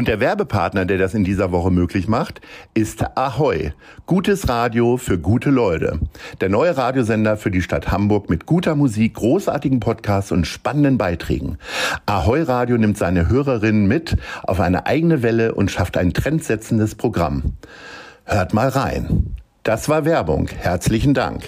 Und der Werbepartner, der das in dieser Woche möglich macht, ist Ahoy. Gutes Radio für gute Leute. Der neue Radiosender für die Stadt Hamburg mit guter Musik, großartigen Podcasts und spannenden Beiträgen. Ahoy Radio nimmt seine Hörerinnen mit auf eine eigene Welle und schafft ein trendsetzendes Programm. Hört mal rein. Das war Werbung. Herzlichen Dank.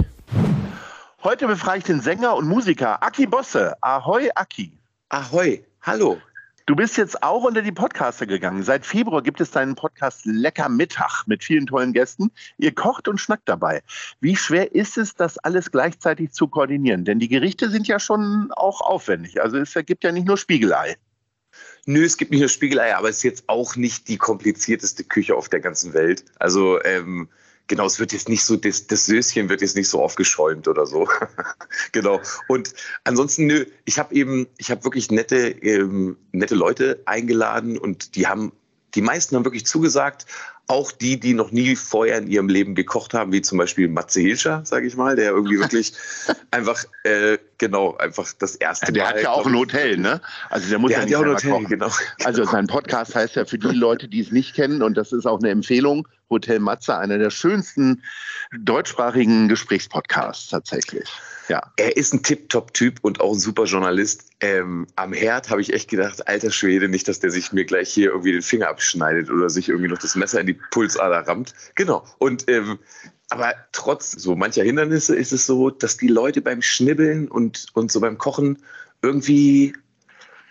Heute befrage ich den Sänger und Musiker Aki Bosse. Ahoy, Aki. Ahoi, hallo. Du bist jetzt auch unter die Podcaster gegangen. Seit Februar gibt es deinen Podcast Lecker Mittag mit vielen tollen Gästen. Ihr kocht und schnackt dabei. Wie schwer ist es, das alles gleichzeitig zu koordinieren? Denn die Gerichte sind ja schon auch aufwendig. Also es gibt ja nicht nur Spiegelei. Nö, es gibt nicht nur Spiegelei, aber es ist jetzt auch nicht die komplizierteste Küche auf der ganzen Welt. Also ähm, genau, es wird jetzt nicht so, das, das Söschen wird jetzt nicht so aufgeschäumt oder so. genau. Und ansonsten, nö, ich habe eben, ich habe wirklich nette, ähm, nette Leute eingeladen und die haben, die meisten haben wirklich zugesagt, auch die, die noch nie vorher in ihrem Leben gekocht haben, wie zum Beispiel Matze Hilscher, sage ich mal, der irgendwie wirklich einfach, äh, genau, einfach das erste ja, der Mal. hat ja auch ein Hotel, ne? Also der muss Der ja hat nicht ja auch ein Hotel, kochen. genau. Also sein Podcast heißt ja für die Leute, die es nicht kennen, und das ist auch eine Empfehlung, Hotel Matze, einer der schönsten deutschsprachigen Gesprächspodcasts tatsächlich. Ja. Er ist ein Tip-Top-Typ und auch ein super Journalist. Ähm, am Herd habe ich echt gedacht, alter Schwede, nicht, dass der sich mir gleich hier irgendwie den Finger abschneidet oder sich irgendwie noch das Messer in die Pulsader rammt. Genau. Und ähm, aber trotz so mancher Hindernisse ist es so, dass die Leute beim Schnibbeln und, und so beim Kochen irgendwie,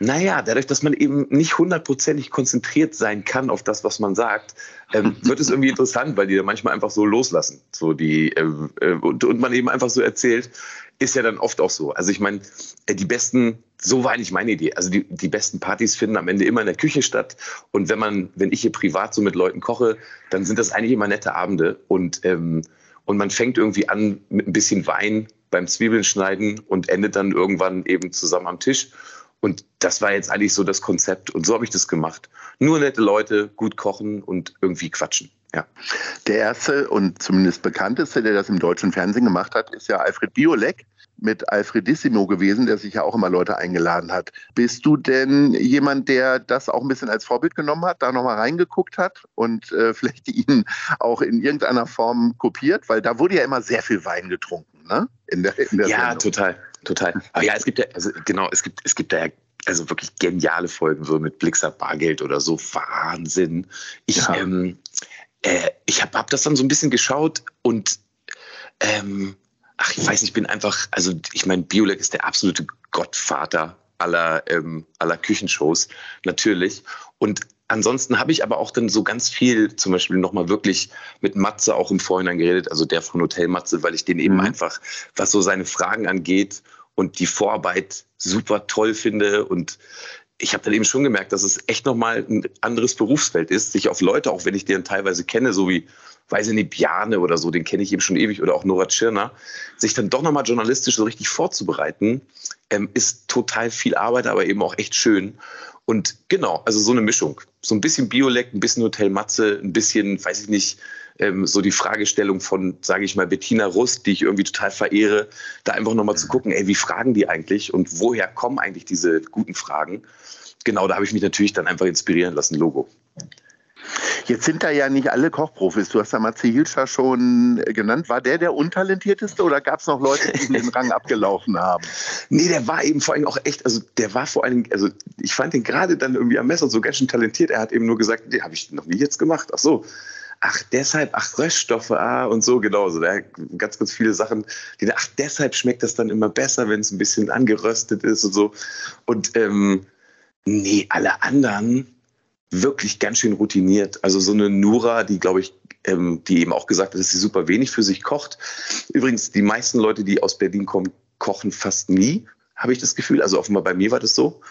naja, dadurch, dass man eben nicht hundertprozentig konzentriert sein kann auf das, was man sagt, ähm, wird es irgendwie interessant, weil die da manchmal einfach so loslassen. So die, ähm, äh, und, und man eben einfach so erzählt, ist ja dann oft auch so. Also ich meine, äh, die besten, so war eigentlich meine Idee. Also die, die besten Partys finden am Ende immer in der Küche statt. Und wenn man, wenn ich hier privat so mit Leuten koche, dann sind das eigentlich immer nette Abende. Und, ähm, und man fängt irgendwie an mit ein bisschen Wein beim Zwiebeln schneiden und endet dann irgendwann eben zusammen am Tisch. Und das war jetzt eigentlich so das Konzept. Und so habe ich das gemacht. Nur nette Leute, gut kochen und irgendwie quatschen. Ja. Der erste und zumindest bekannteste, der das im deutschen Fernsehen gemacht hat, ist ja Alfred Biolek mit Alfredissimo gewesen, der sich ja auch immer Leute eingeladen hat. Bist du denn jemand, der das auch ein bisschen als Vorbild genommen hat, da nochmal reingeguckt hat und äh, vielleicht ihn auch in irgendeiner Form kopiert? Weil da wurde ja immer sehr viel Wein getrunken, ne? In der, in der Ja, Sendung. total, total. Aber ja, es gibt ja, also genau, es gibt, es gibt da ja also wirklich geniale Folgen, so mit Blixer Bargeld oder so. Wahnsinn. Ich, Ja. ähm, äh, ich habe hab das dann so ein bisschen geschaut und ähm, ach, ich weiß nicht, ich bin einfach, also ich meine, Biolek ist der absolute Gottvater aller, ähm, aller Küchenshows, natürlich. Und ansonsten habe ich aber auch dann so ganz viel, zum Beispiel nochmal wirklich mit Matze auch im Vorhinein geredet, also der von Hotel Matze, weil ich den eben Mhm. einfach, was so seine Fragen angeht und die Vorarbeit super toll finde und ich habe dann eben schon gemerkt, dass es echt nochmal ein anderes Berufsfeld ist, sich auf Leute, auch wenn ich den teilweise kenne, so wie, weiß ich nicht, Bjane oder so, den kenne ich eben schon ewig, oder auch Nora Tschirner, sich dann doch nochmal journalistisch so richtig vorzubereiten, ähm, ist total viel Arbeit, aber eben auch echt schön. Und genau, also so eine Mischung. So ein bisschen Biolek, ein bisschen Hotel Matze, ein bisschen, weiß ich nicht, ähm, so die Fragestellung von, sage ich mal, Bettina Rust, die ich irgendwie total verehre, da einfach nochmal zu gucken, ey, wie fragen die eigentlich und woher kommen eigentlich diese guten Fragen? Genau, da habe ich mich natürlich dann einfach inspirieren lassen, Logo. Jetzt sind da ja nicht alle Kochprofis. Du hast ja Matze Hilscher schon äh, genannt. War der der untalentierteste oder gab es noch Leute, die den Rang abgelaufen haben? Nee, der war eben vor allem auch echt, also der war vor allem, also ich fand den gerade dann irgendwie am Messer so ganz schön talentiert. Er hat eben nur gesagt, nee, habe ich noch nie jetzt gemacht. Ach so. Ach, deshalb, ach, Röststoffe, ah, und so, genauso. Da ganz, ganz viele Sachen, die, ach, deshalb schmeckt das dann immer besser, wenn es ein bisschen angeröstet ist und so. Und, ähm, nee, alle anderen, wirklich ganz schön routiniert. Also so eine Nura, die glaube ich, ähm, die eben auch gesagt hat, dass sie super wenig für sich kocht. Übrigens, die meisten Leute, die aus Berlin kommen, kochen fast nie, habe ich das Gefühl. Also offenbar bei mir war das so,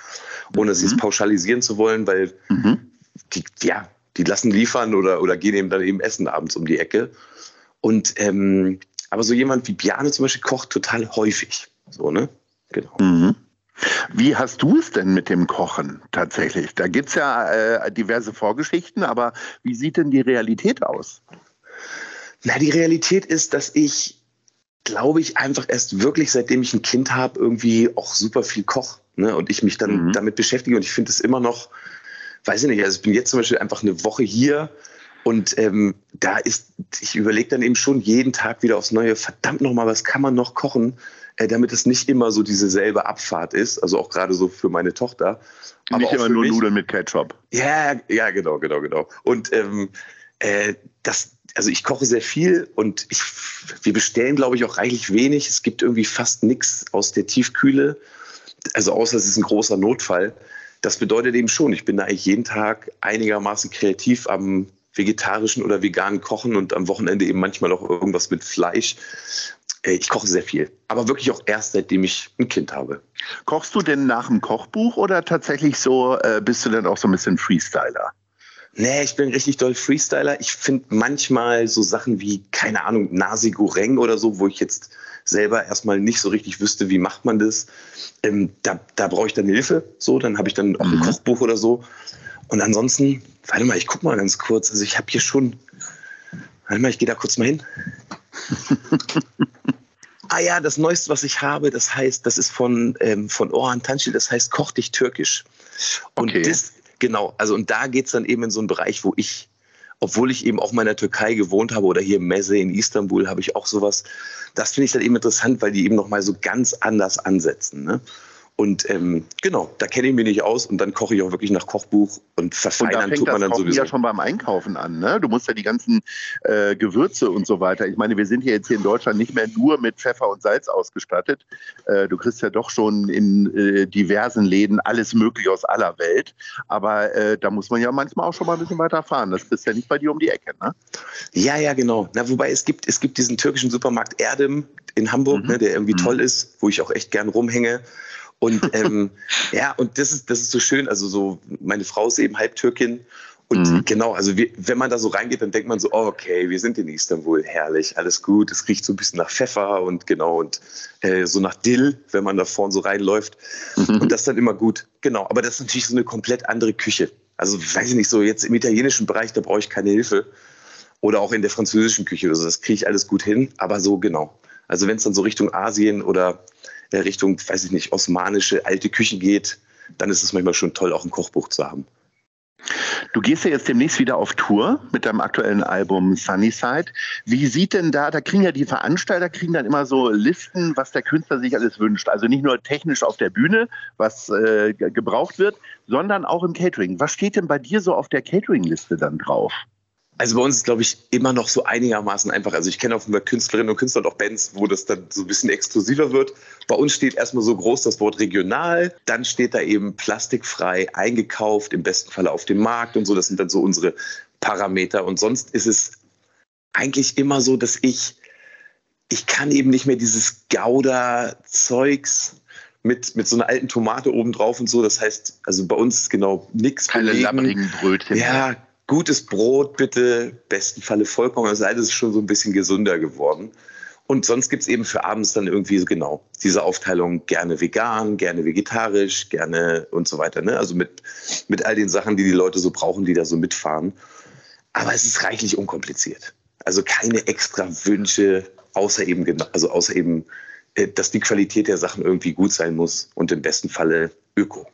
ohne es jetzt pauschalisieren zu wollen, weil Mhm. die, ja, die lassen liefern oder, oder gehen eben dann eben essen abends um die Ecke. Und ähm, aber so jemand wie Bjane zum Beispiel kocht total häufig. So, ne? Genau. Mhm. Wie hast du es denn mit dem Kochen tatsächlich? Da gibt's ja äh, diverse Vorgeschichten, aber wie sieht denn die Realität aus? Na, die Realität ist, dass ich, glaube ich, einfach erst wirklich, seitdem ich ein Kind habe, irgendwie auch super viel koch. Ne? Und ich mich dann Mhm. damit beschäftige. Und ich finde es immer noch, weiß ich nicht, also ich bin jetzt zum Beispiel einfach eine Woche hier und ähm, da ist, ich überlege dann eben schon jeden Tag wieder aufs Neue, verdammt nochmal, was kann man noch kochen, damit es nicht immer so diese selbe Abfahrt ist. Also auch gerade so für meine Tochter. Aber Nicht immer nur mich. Nudeln mit Ketchup. Ja, ja, genau, genau, genau. Und ähm, äh, das, also ich koche sehr viel und ich, wir bestellen, glaube ich, auch reichlich wenig. Es gibt irgendwie fast nichts aus der Tiefkühle. Also außer es ist ein großer Notfall. Das bedeutet eben schon, ich bin da eigentlich jeden Tag einigermaßen kreativ am vegetarischen oder veganen Kochen und am Wochenende eben manchmal auch irgendwas mit Fleisch. Äh, Ich koche sehr viel, aber wirklich auch erst seitdem ich ein Kind habe. Kochst du denn nach dem Kochbuch oder tatsächlich so, äh, bist du denn auch so ein bisschen Freestyler? Nee, ich bin richtig doll Freestyler. Ich finde manchmal so Sachen wie, keine Ahnung, Nasi Goreng oder so, wo ich jetzt selber erstmal nicht so richtig wüsste, wie macht man das. Ähm, da da brauche ich dann Hilfe. So, dann habe ich dann auch ein Mhm. Kochbuch oder so. Und ansonsten, warte mal, ich guck mal ganz kurz. Also ich habe hier schon, warte mal, ich gehe da kurz mal hin. ah ja, das Neueste, was ich habe, das heißt, das ist von, ähm, von Orhan Tanschil, das heißt Koch dich türkisch. Und Okay. das, genau, also und da geht's dann eben in so einen Bereich, wo ich, obwohl ich eben auch mal in der Türkei gewohnt habe oder hier im Messe in Istanbul, habe ich auch sowas. Das finde ich dann eben interessant, weil die eben nochmal so ganz anders ansetzen. Ne? Und ähm, genau, da kenne ich mich nicht aus und dann koche ich auch wirklich nach Kochbuch und Und da verfeinern tut man das dann sowieso. ja schon beim Einkaufen an. Ne? Du musst ja die ganzen äh, Gewürze und so weiter. Ich meine, wir sind ja jetzt hier in Deutschland nicht mehr nur mit Pfeffer und Salz ausgestattet. Äh, du kriegst ja doch schon in äh, diversen Läden alles Mögliche aus aller Welt. Aber äh, da muss man ja manchmal auch schon mal ein bisschen weiter fahren. Das ist ja nicht bei dir um die Ecke. Ne? Ja, ja, genau. Na, wobei es gibt, es gibt diesen türkischen Supermarkt Erdem in Hamburg, Mhm. ne, der irgendwie Mhm. toll ist, wo ich auch echt gern rumhänge. Und ähm, ja, und das ist, das ist so schön. Also so, meine Frau ist eben halb Türkin. Und Mhm. genau, also wir, wenn man da so reingeht, dann denkt man so, oh, okay, wir sind in Istanbul, herrlich, alles gut. Es riecht so ein bisschen nach Pfeffer und genau und äh, so nach Dill, wenn man da vorne so reinläuft. Und das ist dann immer gut. Genau, aber das ist natürlich so eine komplett andere Küche. Also weiß ich nicht, so jetzt im italienischen Bereich, da brauche ich keine Hilfe. Oder auch in der französischen Küche. Also das kriege ich alles gut hin, aber so genau. Also wenn es dann so Richtung Asien oder Richtung, weiß ich nicht, osmanische alte Küchen geht, dann ist es manchmal schon toll, auch ein Kochbuch zu haben. Du gehst ja jetzt demnächst wieder auf Tour mit deinem aktuellen Album Sunnyside. Wie sieht denn da, da kriegen ja die Veranstalter, kriegen dann immer so Listen, was der Künstler sich alles wünscht. Also nicht nur technisch auf der Bühne, was äh, ge- gebraucht wird, sondern auch im Catering. Was steht denn bei dir so auf der Catering-Liste dann drauf? Also bei uns ist, glaube ich, immer noch so einigermaßen einfach. Also ich kenne auch immer Künstlerinnen und Künstler und auch Bands, wo das dann so ein bisschen exklusiver wird. Bei uns steht erstmal so groß das Wort regional, dann steht da eben plastikfrei eingekauft, im besten Falle auf dem Markt und so. Das sind dann so unsere Parameter. Und sonst ist es eigentlich immer so, dass ich, ich kann eben nicht mehr dieses Gouda-Zeugs mit, mit so einer alten Tomate oben drauf und so. Das heißt, also bei uns ist genau nichts Keine labbrigen Brötchen. Ja, gutes Brot bitte, besten Falle Vollkorn. Also alles ist schon so ein bisschen gesünder geworden. Und sonst gibt's eben für abends dann irgendwie so genau diese Aufteilung gerne vegan, gerne vegetarisch, gerne und so weiter. Ne? Also mit, mit all den Sachen, die die Leute so brauchen, die da so mitfahren. Aber es ist reichlich unkompliziert. Also keine extra Wünsche, außer eben, also außer eben, äh, dass die Qualität der Sachen irgendwie gut sein muss und im besten Falle öko.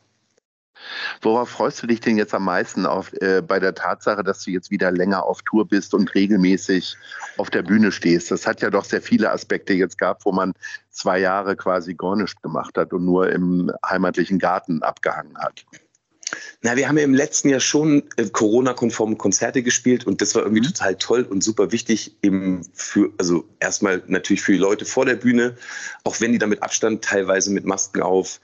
Worauf freust du dich denn jetzt am meisten auf, äh, bei der Tatsache, dass du jetzt wieder länger auf Tour bist und regelmäßig auf der Bühne stehst? Das hat ja doch sehr viele Aspekte jetzt gehabt, wo man zwei Jahre quasi gar nichts gemacht hat und nur im heimatlichen Garten abgehangen hat. Na, wir haben ja im letzten Jahr schon äh, Corona-konforme Konzerte gespielt und das war irgendwie Mhm. total toll und super wichtig eben für, also erstmal natürlich für die Leute vor der Bühne, auch wenn die da mit Abstand teilweise mit Masken auf,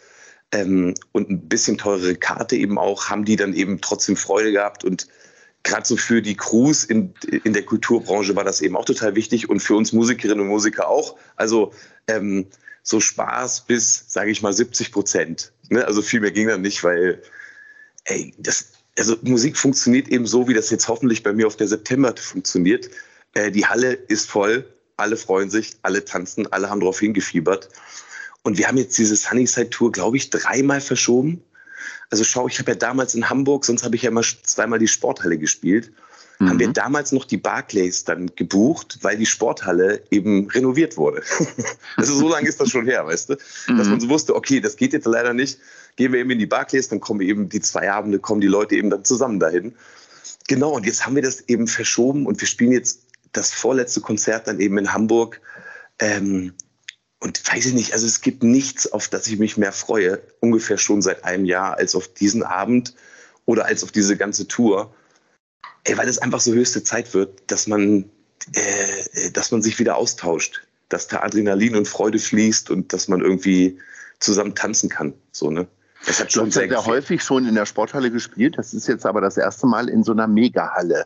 ähm, und ein bisschen teurere Karte eben auch, haben die dann eben trotzdem Freude gehabt und gerade so für die Crews in, in der Kulturbranche war das eben auch total wichtig und für uns Musikerinnen und Musiker auch. Also ähm, so Spaß bis, sage ich mal, 70 Prozent. Ne? Also viel mehr ging dann nicht, weil ey, das, also Musik funktioniert eben so, wie das jetzt hoffentlich bei mir auf der September funktioniert. Äh, die Halle ist voll, alle freuen sich, alle tanzen, alle haben darauf hingefiebert. Und wir haben jetzt diese Sunnyside Tour, glaube ich, dreimal verschoben. Also schau, ich habe ja damals in Hamburg, sonst habe ich ja immer zweimal die Sporthalle gespielt. Mhm. Haben wir damals noch die Barclays dann gebucht, weil die Sporthalle eben renoviert wurde. also so lange ist das schon her, weißt du? Dass man so wusste, okay, das geht jetzt leider nicht. Gehen wir eben in die Barclays, dann kommen eben die zwei Abende, kommen die Leute eben dann zusammen dahin. Genau, und jetzt haben wir das eben verschoben und wir spielen jetzt das vorletzte Konzert dann eben in Hamburg. Ähm, und weiß ich nicht, also es gibt nichts, auf das ich mich mehr freue, ungefähr schon seit einem Jahr, als auf diesen Abend oder als auf diese ganze Tour. Ey, weil es einfach so höchste Zeit wird, dass man, äh, dass man sich wieder austauscht, dass da Adrenalin und Freude fließt und dass man irgendwie zusammen tanzen kann. So, ne? Das hat schon sehr, sehr häufig schon in der Sporthalle gespielt. Das ist jetzt aber das erste Mal in so einer Megahalle.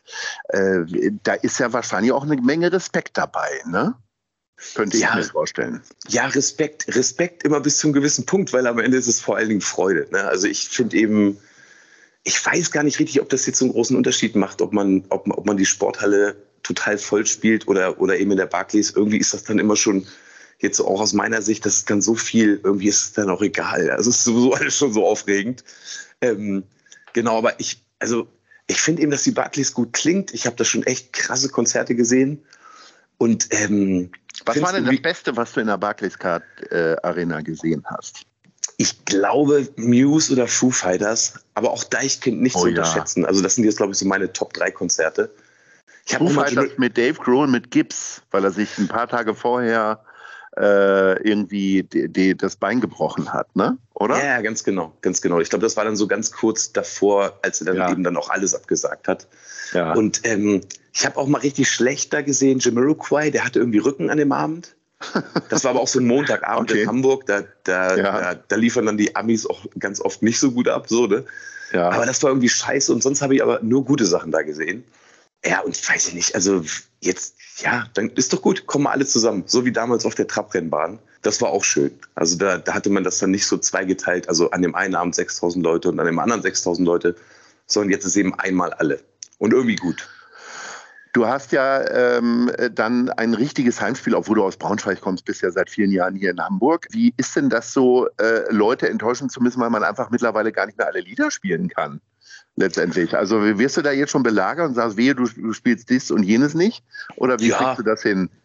Äh, da ist ja wahrscheinlich auch eine Menge Respekt dabei, ne? Könnte ich ja, mir vorstellen. Ja, Respekt, Respekt immer bis zu einem gewissen Punkt, weil am Ende ist es vor allen Dingen Freude. Ne? Also ich finde eben, ich weiß gar nicht richtig, ob das jetzt so einen großen Unterschied macht, ob man, ob, ob man die Sporthalle total voll spielt oder, oder eben in der Barclays. Irgendwie ist das dann immer schon, jetzt auch aus meiner Sicht, das ist dann so viel, irgendwie ist es dann auch egal. Also es ist sowieso alles schon so aufregend. Ähm, genau, aber ich, also ich finde eben, dass die Barclays gut klingt. Ich habe da schon echt krasse Konzerte gesehen. Und ähm, was war denn das Beste, was du in der Barclaycard äh, Arena gesehen hast? Ich glaube Muse oder Foo Fighters, aber auch Deichkind nicht oh, zu unterschätzen. Ja. Also das sind jetzt, glaube ich, so meine Top 3 Konzerte. Ich Foo Fighters mit Dave Grohl mit Gips, weil er sich ein paar Tage vorher äh, irgendwie die, die, das Bein gebrochen hat, ne? Oder? Ja, ganz genau, ganz genau. Ich glaube, das war dann so ganz kurz davor, als er dann ja. eben dann auch alles abgesagt hat. Ja. Und ähm, ich habe auch mal richtig schlechter gesehen, Jamiroquai, der hatte irgendwie Rücken an dem Abend. Das war aber auch so ein Montagabend okay. in Hamburg, da, da, ja. da, da, liefern dann die Amis auch ganz oft nicht so gut ab, so, ne? Ja. Aber das war irgendwie scheiße und sonst habe ich aber nur gute Sachen da gesehen. Ja, und ich weiß nicht, also jetzt, ja, dann ist doch gut, kommen wir alle zusammen, so wie damals auf der Trabrennbahn. Das war auch schön. Also da, da hatte man das dann nicht so zweigeteilt, also an dem einen Abend 6000 Leute und an dem anderen 6000 Leute, sondern jetzt ist eben einmal alle und irgendwie gut. Du hast ja ähm, dann ein richtiges Heimspiel, obwohl du aus Braunschweig kommst, bist ja seit vielen Jahren hier in Hamburg. Wie ist denn das so, äh, Leute enttäuschen zu müssen, weil man einfach mittlerweile gar nicht mehr alle Lieder spielen kann? Letztendlich. Also wirst du da jetzt schon belagert und sagst, wehe, du, du spielst dies und jenes nicht? Oder wie ja. kriegst du das hin?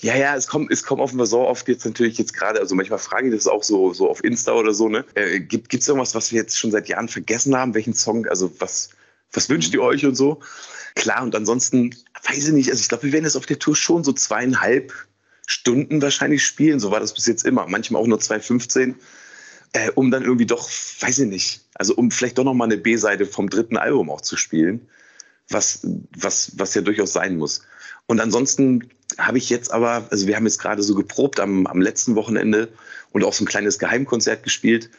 Ja, ja, es kommt, es kommt offenbar so oft jetzt natürlich jetzt gerade, also manchmal frage ich das auch so, so auf Insta oder so, ne? Äh, gibt es irgendwas, was wir jetzt schon seit Jahren vergessen haben? Welchen Song, also was, was wünscht ihr euch und so? Klar, und ansonsten, weiß ich nicht, also ich glaube, wir werden das auf der Tour schon so zweieinhalb Stunden wahrscheinlich spielen. So war das bis jetzt immer. Manchmal auch nur 2,15. Äh, um dann irgendwie doch, weiß ich nicht, also um vielleicht doch nochmal eine B-Seite vom dritten Album auch zu spielen, was, was, was ja durchaus sein muss. Und ansonsten habe ich jetzt aber, also wir haben jetzt gerade so geprobt am, am letzten Wochenende und auch so ein kleines Geheimkonzert gespielt.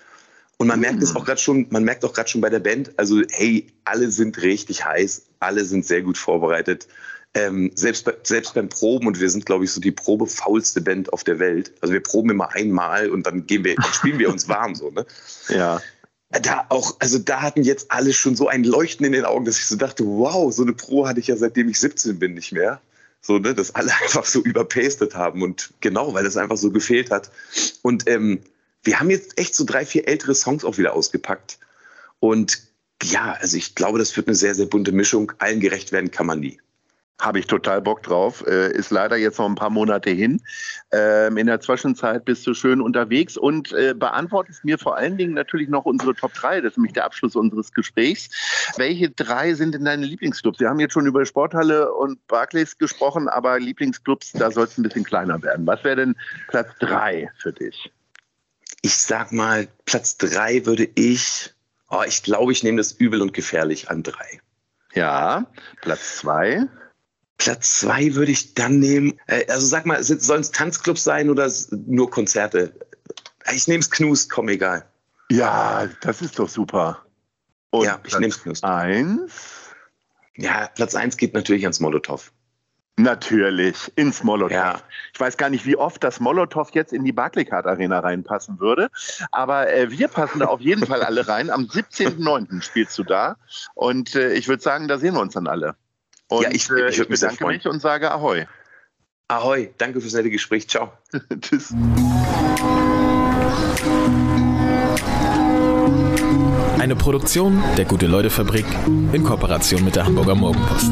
Und man merkt es hm. auch gerade schon, man merkt auch gerade schon bei der Band, also hey, alle sind richtig heiß, alle sind sehr gut vorbereitet. Ähm, selbst, bei, selbst beim Proben, und wir sind, glaube ich, so die probefaulste Band auf der Welt. Also wir proben immer einmal und dann gehen wir, spielen wir uns warm so, ne? Ja. Da auch, also da hatten jetzt alle schon so ein Leuchten in den Augen, dass ich so dachte, wow, so eine Pro hatte ich ja seitdem ich 17 bin nicht mehr. So, ne, dass alle einfach so überpastet haben und genau, weil es einfach so gefehlt hat. Und ähm, wir haben jetzt echt so drei, vier ältere Songs auch wieder ausgepackt. Und ja, also ich glaube, das wird eine sehr, sehr bunte Mischung. Allen gerecht werden kann man nie. Habe ich total Bock drauf. Äh, ist leider jetzt noch ein paar Monate hin. Ähm, in der Zwischenzeit bist du schön unterwegs und äh, beantwortest mir vor allen Dingen natürlich noch unsere Top 3. Das ist nämlich der Abschluss unseres Gesprächs. Welche drei sind denn deine Lieblingsclubs? Wir haben jetzt schon über Sporthalle und Barclays gesprochen, aber Lieblingsclubs, da soll es ein bisschen kleiner werden. Was wäre denn Platz 3 für dich? Ich sag mal, Platz 3 würde ich, oh, ich glaube, ich nehme das übel und gefährlich an 3. Ja, Platz 2. Platz zwei würde ich dann nehmen. Äh, also sag mal, sollen es Tanzclubs sein oder nur Konzerte? Ich nehme es Knust, komm, egal. Ja, das ist doch super. Und ja, ich nehme es. Eins. Ja, Platz eins geht natürlich ans Molotow. Natürlich, ins Molotow. Ja. Ich weiß gar nicht, wie oft das Molotow jetzt in die Barclaycard Arena reinpassen würde, aber äh, wir passen da auf jeden Fall alle rein. Am 17.09. spielst du da und äh, ich würde sagen, da sehen wir uns dann alle. Und Ja, ich- äh, ich sehr bedanke freuen. mich und sage Ahoi. Ahoi, danke fürs nette Gespräch. Ciao. Tschüss. Eine Produktion der Gute-Leute-Fabrik in Kooperation mit der Hamburger Morgenpost.